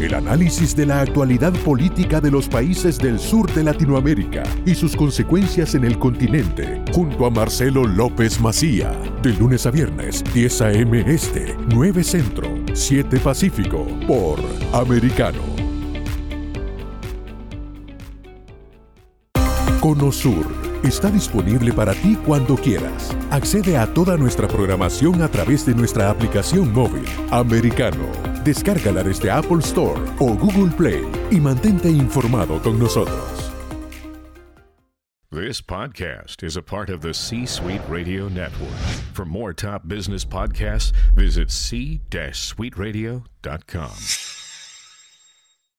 El análisis de la actualidad política de los países del sur de Latinoamérica y sus consecuencias en el continente, junto a Marcelo López Macía, de lunes a viernes, 10 a.m. Este, 9 Centro, 7 Pacífico, por Americano. Conosur está disponible para ti cuando quieras. Accede a toda nuestra programación a través de nuestra aplicación móvil, Americano. Descárgala desde Apple Store o Google Play y mantente informado con nosotros. This podcast is a part of the C Suite Radio Network. For more top business podcasts, visit c-suiteradio.com.